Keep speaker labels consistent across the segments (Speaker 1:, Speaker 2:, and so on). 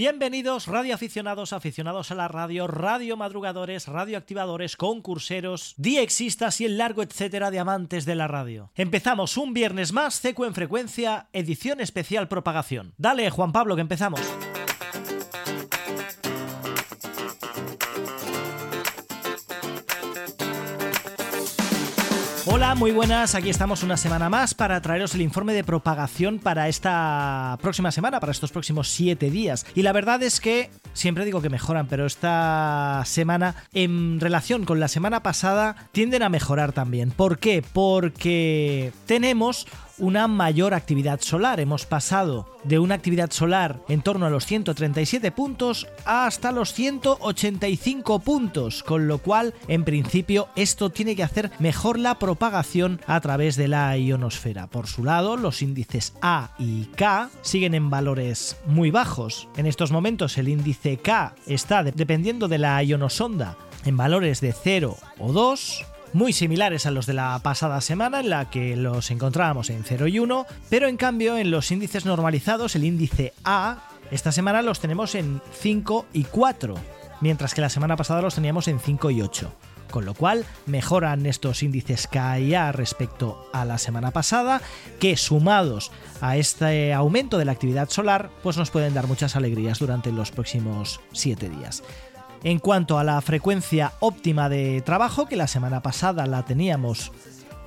Speaker 1: Bienvenidos radioaficionados, aficionados a la radio, radio madrugadores, radioactivadores, concurseros, diexistas y el largo etcétera de amantes de la radio. Empezamos un viernes más, Seco en frecuencia, edición especial propagación. Dale, Juan Pablo, que empezamos. Hola, muy buenas. Aquí estamos una semana más para traeros el informe de propagación para esta próxima semana, para estos próximos siete días. Y la verdad es que siempre digo que mejoran, pero esta semana, en relación con la semana pasada, tienden a mejorar también. ¿Por qué? Porque tenemos una mayor actividad solar. Hemos pasado de una actividad solar en torno a los 137 puntos hasta los 185 puntos, con lo cual en principio esto tiene que hacer mejor la propagación a través de la ionosfera. Por su lado, los índices A y K siguen en valores muy bajos. En estos momentos el índice K está, dependiendo de la ionosonda, en valores de 0 o 2 muy similares a los de la pasada semana en la que los encontrábamos en 0 y 1, pero en cambio en los índices normalizados el índice A esta semana los tenemos en 5 y 4, mientras que la semana pasada los teníamos en 5 y 8 con lo cual mejoran estos índices K y A respecto a la semana pasada, que sumados a este aumento de la actividad solar, pues nos pueden dar muchas alegrías durante los próximos 7 días. En cuanto a la frecuencia óptima de trabajo, que la semana pasada la teníamos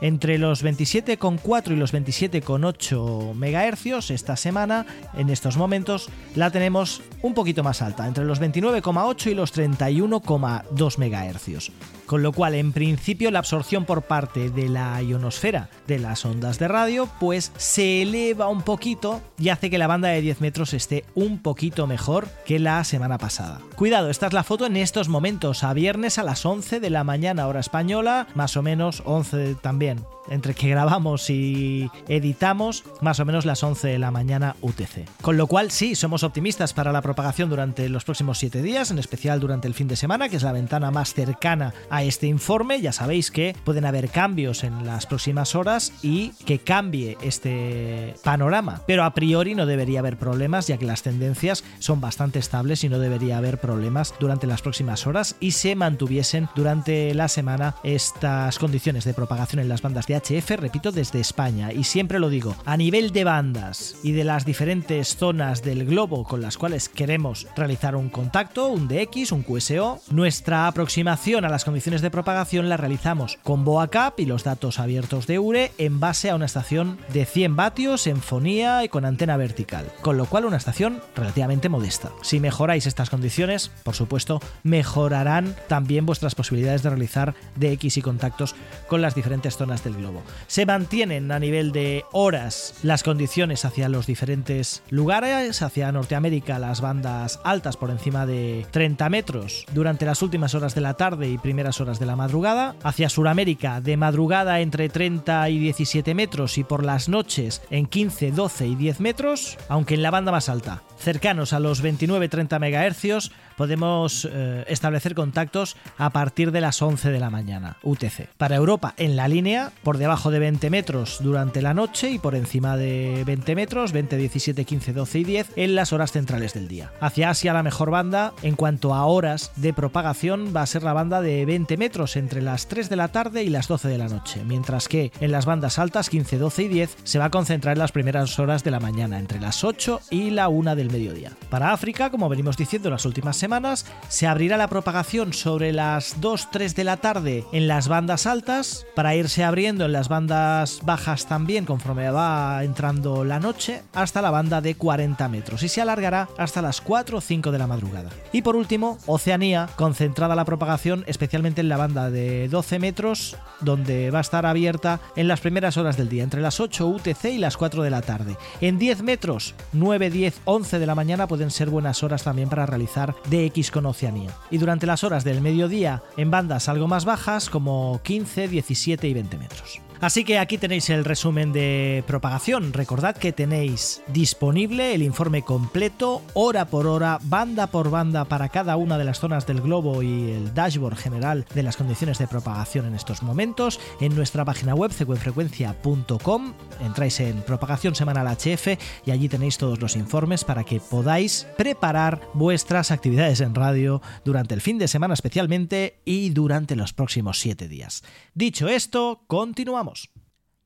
Speaker 1: entre los 27,4 y los 27,8 MHz esta semana, en estos momentos, la tenemos un poquito más alta, entre los 29,8 y los 31,2 MHz. Con lo cual, en principio, la absorción por parte de la ionosfera de las ondas de radio, pues se eleva un poquito y hace que la banda de 10 metros esté un poquito mejor que la semana pasada. Cuidado, esta es la foto en estos momentos, a viernes a las 11 de la mañana hora española, más o menos 11 también entre que grabamos y editamos, más o menos las 11 de la mañana UTC. Con lo cual, sí, somos optimistas para la propagación durante los próximos 7 días, en especial durante el fin de semana, que es la ventana más cercana a este informe. Ya sabéis que pueden haber cambios en las próximas horas y que cambie este panorama, pero a priori no debería haber problemas, ya que las tendencias son bastante estables y no debería haber problemas durante las próximas horas y se mantuviesen durante la semana estas condiciones de propagación en las bandas de HF, repito, desde España. Y siempre lo digo, a nivel de bandas y de las diferentes zonas del globo con las cuales queremos realizar un contacto, un DX, un QSO, nuestra aproximación a las condiciones de propagación la realizamos con BoaCap y los datos abiertos de URE en base a una estación de 100 vatios en fonía y con antena vertical, con lo cual una estación relativamente modesta. Si mejoráis estas condiciones, por supuesto, mejorarán también vuestras posibilidades de realizar DX y contactos con las diferentes zonas del globo. Se mantienen a nivel de horas las condiciones hacia los diferentes lugares, hacia Norteamérica las bandas altas por encima de 30 metros durante las últimas horas de la tarde y primeras horas de la madrugada, hacia Suramérica de madrugada entre 30 y 17 metros y por las noches en 15, 12 y 10 metros, aunque en la banda más alta, cercanos a los 29-30 MHz, podemos eh, establecer contactos a partir de las 11 de la mañana, UTC. Para Europa, en la línea, por debajo de 20 metros durante la noche y por encima de 20 metros, 20, 17, 15, 12 y 10, en las horas centrales del día. Hacia Asia, la mejor banda, en cuanto a horas de propagación, va a ser la banda de 20 metros entre las 3 de la tarde y las 12 de la noche, mientras que en las bandas altas, 15, 12 y 10, se va a concentrar en las primeras horas de la mañana, entre las 8 y la 1 del mediodía. Para África, como venimos diciendo las últimas semanas, se abrirá la propagación sobre las 2-3 de la tarde en las bandas altas, para irse abriendo en las bandas bajas también conforme va entrando la noche, hasta la banda de 40 metros y se alargará hasta las 4 o 5 de la madrugada. Y por último, Oceanía, concentrada la propagación especialmente en la banda de 12 metros, donde va a estar abierta en las primeras horas del día, entre las 8 UTC y las 4 de la tarde. En 10 metros, 9, 10, 11 de la mañana pueden ser buenas horas también para realizar de X con Oceanía. Y durante las horas del mediodía en bandas algo más bajas como 15, 17 y 20 metros. Así que aquí tenéis el resumen de propagación. Recordad que tenéis disponible el informe completo, hora por hora, banda por banda para cada una de las zonas del globo y el dashboard general de las condiciones de propagación en estos momentos en nuestra página web secuenfrecuencia.com. Entráis en propagación semanal HF y allí tenéis todos los informes para que podáis preparar vuestras actividades en radio durante el fin de semana especialmente y durante los próximos siete días. Dicho esto, continuamos.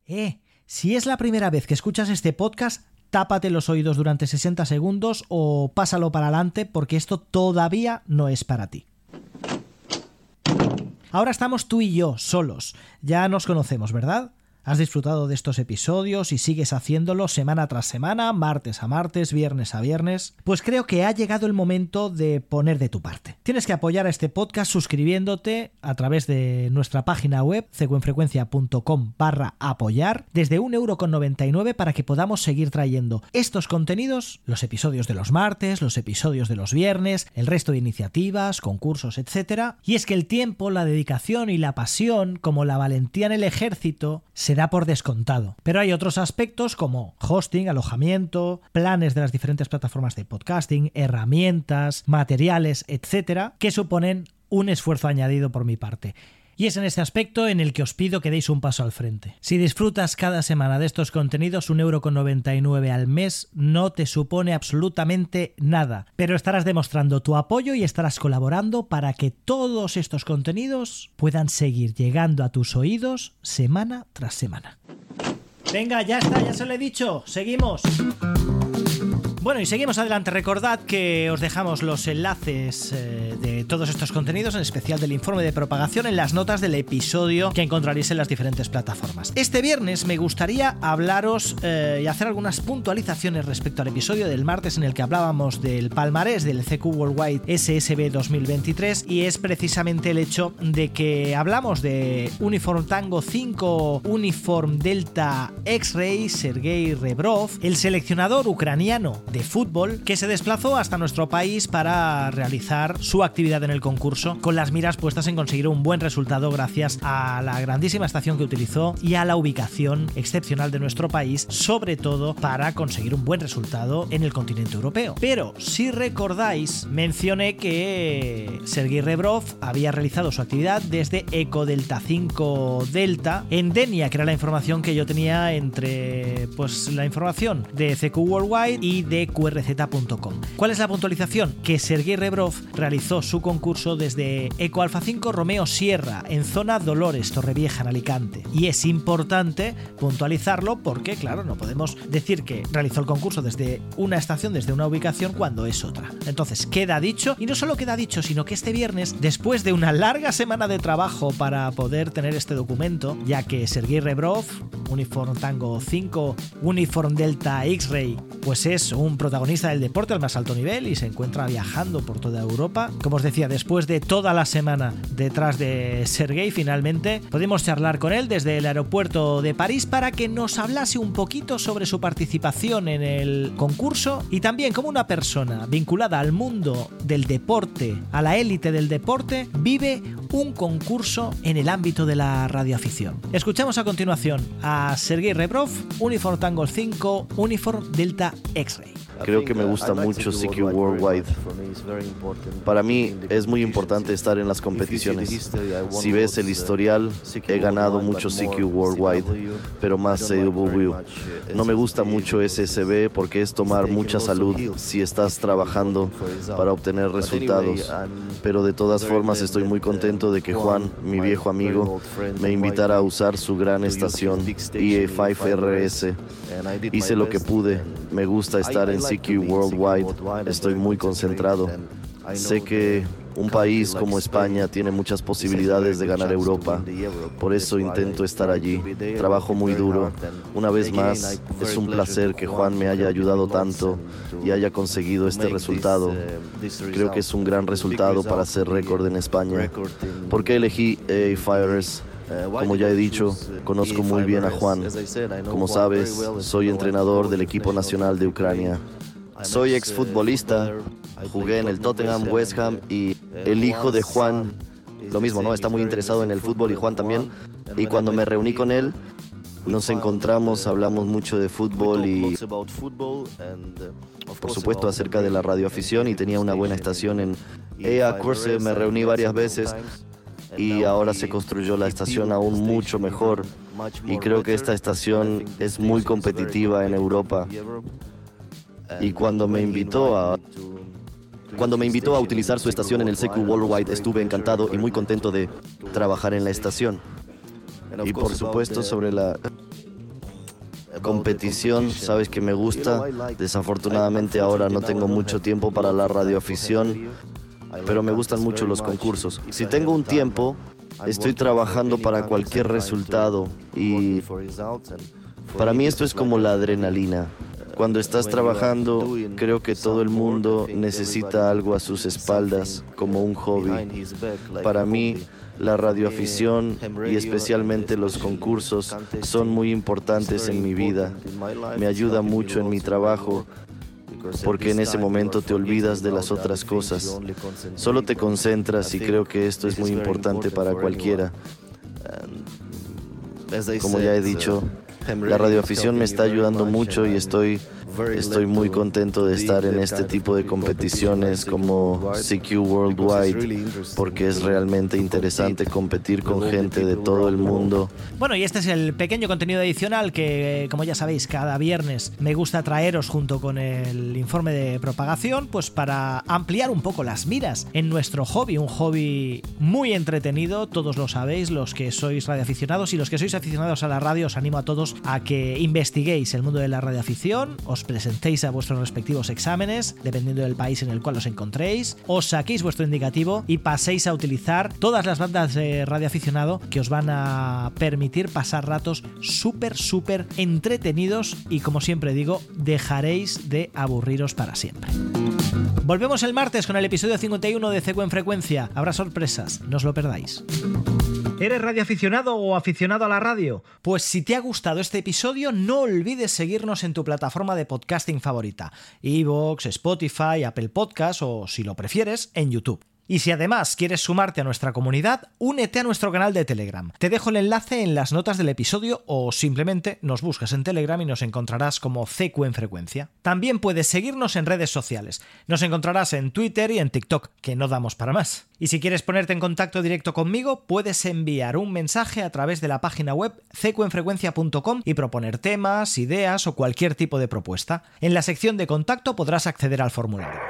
Speaker 1: Eh, si es la primera vez que escuchas este podcast, tápate los oídos durante 60 segundos o pásalo para adelante porque esto todavía no es para ti. Ahora estamos tú y yo solos. Ya nos conocemos, ¿verdad? ¿Has disfrutado de estos episodios y sigues haciéndolo semana tras semana, martes a martes, viernes a viernes? Pues creo que ha llegado el momento de poner de tu parte. Tienes que apoyar a este podcast suscribiéndote a través de nuestra página web ceguenfrecuencia.com barra apoyar desde 1,99€ para que podamos seguir trayendo estos contenidos, los episodios de los martes, los episodios de los viernes, el resto de iniciativas, concursos, etc. Y es que el tiempo, la dedicación y la pasión, como la valentía en el ejército, se da por descontado. Pero hay otros aspectos como hosting, alojamiento, planes de las diferentes plataformas de podcasting, herramientas, materiales, etcétera, que suponen un esfuerzo añadido por mi parte. Y es en este aspecto en el que os pido que deis un paso al frente. Si disfrutas cada semana de estos contenidos, un euro con 99 al mes no te supone absolutamente nada, pero estarás demostrando tu apoyo y estarás colaborando para que todos estos contenidos puedan seguir llegando a tus oídos semana tras semana. Venga, ya está, ya se lo he dicho. Seguimos. Bueno, y seguimos adelante. Recordad que os dejamos los enlaces eh, de todos estos contenidos, en especial del informe de propagación, en las notas del episodio que encontraréis en las diferentes plataformas. Este viernes me gustaría hablaros eh, y hacer algunas puntualizaciones respecto al episodio del martes en el que hablábamos del palmarés del CQ Worldwide SSB 2023 y es precisamente el hecho de que hablamos de Uniform Tango 5, Uniform Delta X-Ray, Sergei Rebrov, el seleccionador ucraniano de fútbol que se desplazó hasta nuestro país para realizar su actividad en el concurso con las miras puestas en conseguir un buen resultado gracias a la grandísima estación que utilizó y a la ubicación excepcional de nuestro país, sobre todo para conseguir un buen resultado en el continente europeo. Pero si recordáis, mencioné que Sergei Rebrov había realizado su actividad desde Eco Delta 5 Delta en Denia, que era la información que yo tenía entre pues la información de CQ Worldwide y de qrz.com. ¿Cuál es la puntualización? Que Sergei Rebrov realizó su concurso desde Eco Alfa 5 Romeo Sierra, en zona Dolores, Torrevieja, en Alicante. Y es importante puntualizarlo porque, claro, no podemos decir que realizó el concurso desde una estación, desde una ubicación, cuando es otra. Entonces, queda dicho, y no solo queda dicho, sino que este viernes, después de una larga semana de trabajo para poder tener este documento, ya que Sergei Rebrov, Uniform Tango 5, Uniform Delta X-Ray, pues es un protagonista del deporte al más alto nivel y se encuentra viajando por toda Europa. Como os decía, después de toda la semana detrás de Sergei, finalmente podemos charlar con él desde el aeropuerto de París para que nos hablase un poquito sobre su participación en el concurso y también como una persona vinculada al mundo del deporte, a la élite del deporte, vive un concurso en el ámbito de la radioafición. Escuchamos a continuación a Sergei Rebrov, Uniform Tango 5, Uniform Delta X-Ray.
Speaker 2: Creo que me gusta mucho CQ Worldwide. Para mí es muy importante estar en las competiciones. Si ves el historial, he ganado mucho CQ Worldwide, pero más CW. No me gusta mucho SSB porque es tomar mucha salud si estás trabajando para obtener resultados. Pero de todas formas estoy muy contento de que Juan, mi viejo amigo, me invitara a usar su gran estación EA5RS. Hice lo que pude. Me gusta estar en CQ Worldwide. Estoy muy concentrado. Sé que un país como España tiene muchas posibilidades de ganar Europa. Por eso intento estar allí. Trabajo muy duro. Una vez más, es un placer que Juan me haya ayudado tanto y haya conseguido este resultado. Creo que es un gran resultado para hacer récord en España. ¿Por qué elegí A Fires? Como ya he dicho, conozco muy bien a Juan. Como sabes, soy entrenador del equipo nacional de Ucrania. Soy exfutbolista, jugué en el Tottenham, West Ham y el hijo de Juan, lo mismo, ¿no? Está muy interesado en el fútbol y Juan también. Y cuando me reuní con él, Nos encontramos, hablamos mucho de fútbol y por supuesto acerca de la radioafición y tenía una buena estación en EA Curse, me reuní varias veces y ahora se construyó la estación aún mucho mejor. y creo que esta estación es muy competitiva en Europa. Y cuando me invitó a cuando me invitó a utilizar su estación en el CQ Worldwide estuve encantado y muy contento de trabajar en la estación. Y por supuesto sobre la competición, sabes que me gusta. Desafortunadamente ahora no tengo mucho tiempo para la radioafición, pero me gustan mucho los concursos. Si tengo un tiempo, estoy trabajando para cualquier resultado y para mí esto es como la adrenalina. Cuando estás trabajando, creo que todo el mundo necesita algo a sus espaldas como un hobby. Para mí, la radioafición y especialmente los concursos son muy importantes en mi vida. Me ayuda mucho en mi trabajo porque en ese momento te olvidas de las otras cosas. Solo te concentras y creo que esto es muy importante para cualquiera. Como ya he dicho, la radioafición me está ayudando mucho y estoy Estoy muy contento de estar en este tipo de competiciones como CQ Worldwide porque es realmente interesante competir con gente de todo el mundo.
Speaker 1: Bueno, y este es el pequeño contenido adicional que, como ya sabéis, cada viernes me gusta traeros junto con el informe de propagación, pues para ampliar un poco las miras en nuestro hobby, un hobby muy entretenido, todos lo sabéis, los que sois radioaficionados y los que sois aficionados a la radio, os animo a todos a que investiguéis el mundo de la radioafición, os presentéis a vuestros respectivos exámenes, dependiendo del país en el cual os encontréis, os saquéis vuestro indicativo y paséis a utilizar todas las bandas de radio aficionado que os van a permitir pasar ratos súper, súper entretenidos y como siempre digo, dejaréis de aburriros para siempre. Volvemos el martes con el episodio 51 de Ceco en Frecuencia. Habrá sorpresas, no os lo perdáis. ¿Eres radioaficionado o aficionado a la radio? Pues si te ha gustado este episodio, no olvides seguirnos en tu plataforma de podcasting favorita, Evox, Spotify, Apple Podcasts o, si lo prefieres, en YouTube. Y si además quieres sumarte a nuestra comunidad, únete a nuestro canal de Telegram. Te dejo el enlace en las notas del episodio o simplemente nos buscas en Telegram y nos encontrarás como CQ en frecuencia. También puedes seguirnos en redes sociales. Nos encontrarás en Twitter y en TikTok, que no damos para más. Y si quieres ponerte en contacto directo conmigo, puedes enviar un mensaje a través de la página web cqenfrecuencia.com y proponer temas, ideas o cualquier tipo de propuesta. En la sección de contacto podrás acceder al formulario.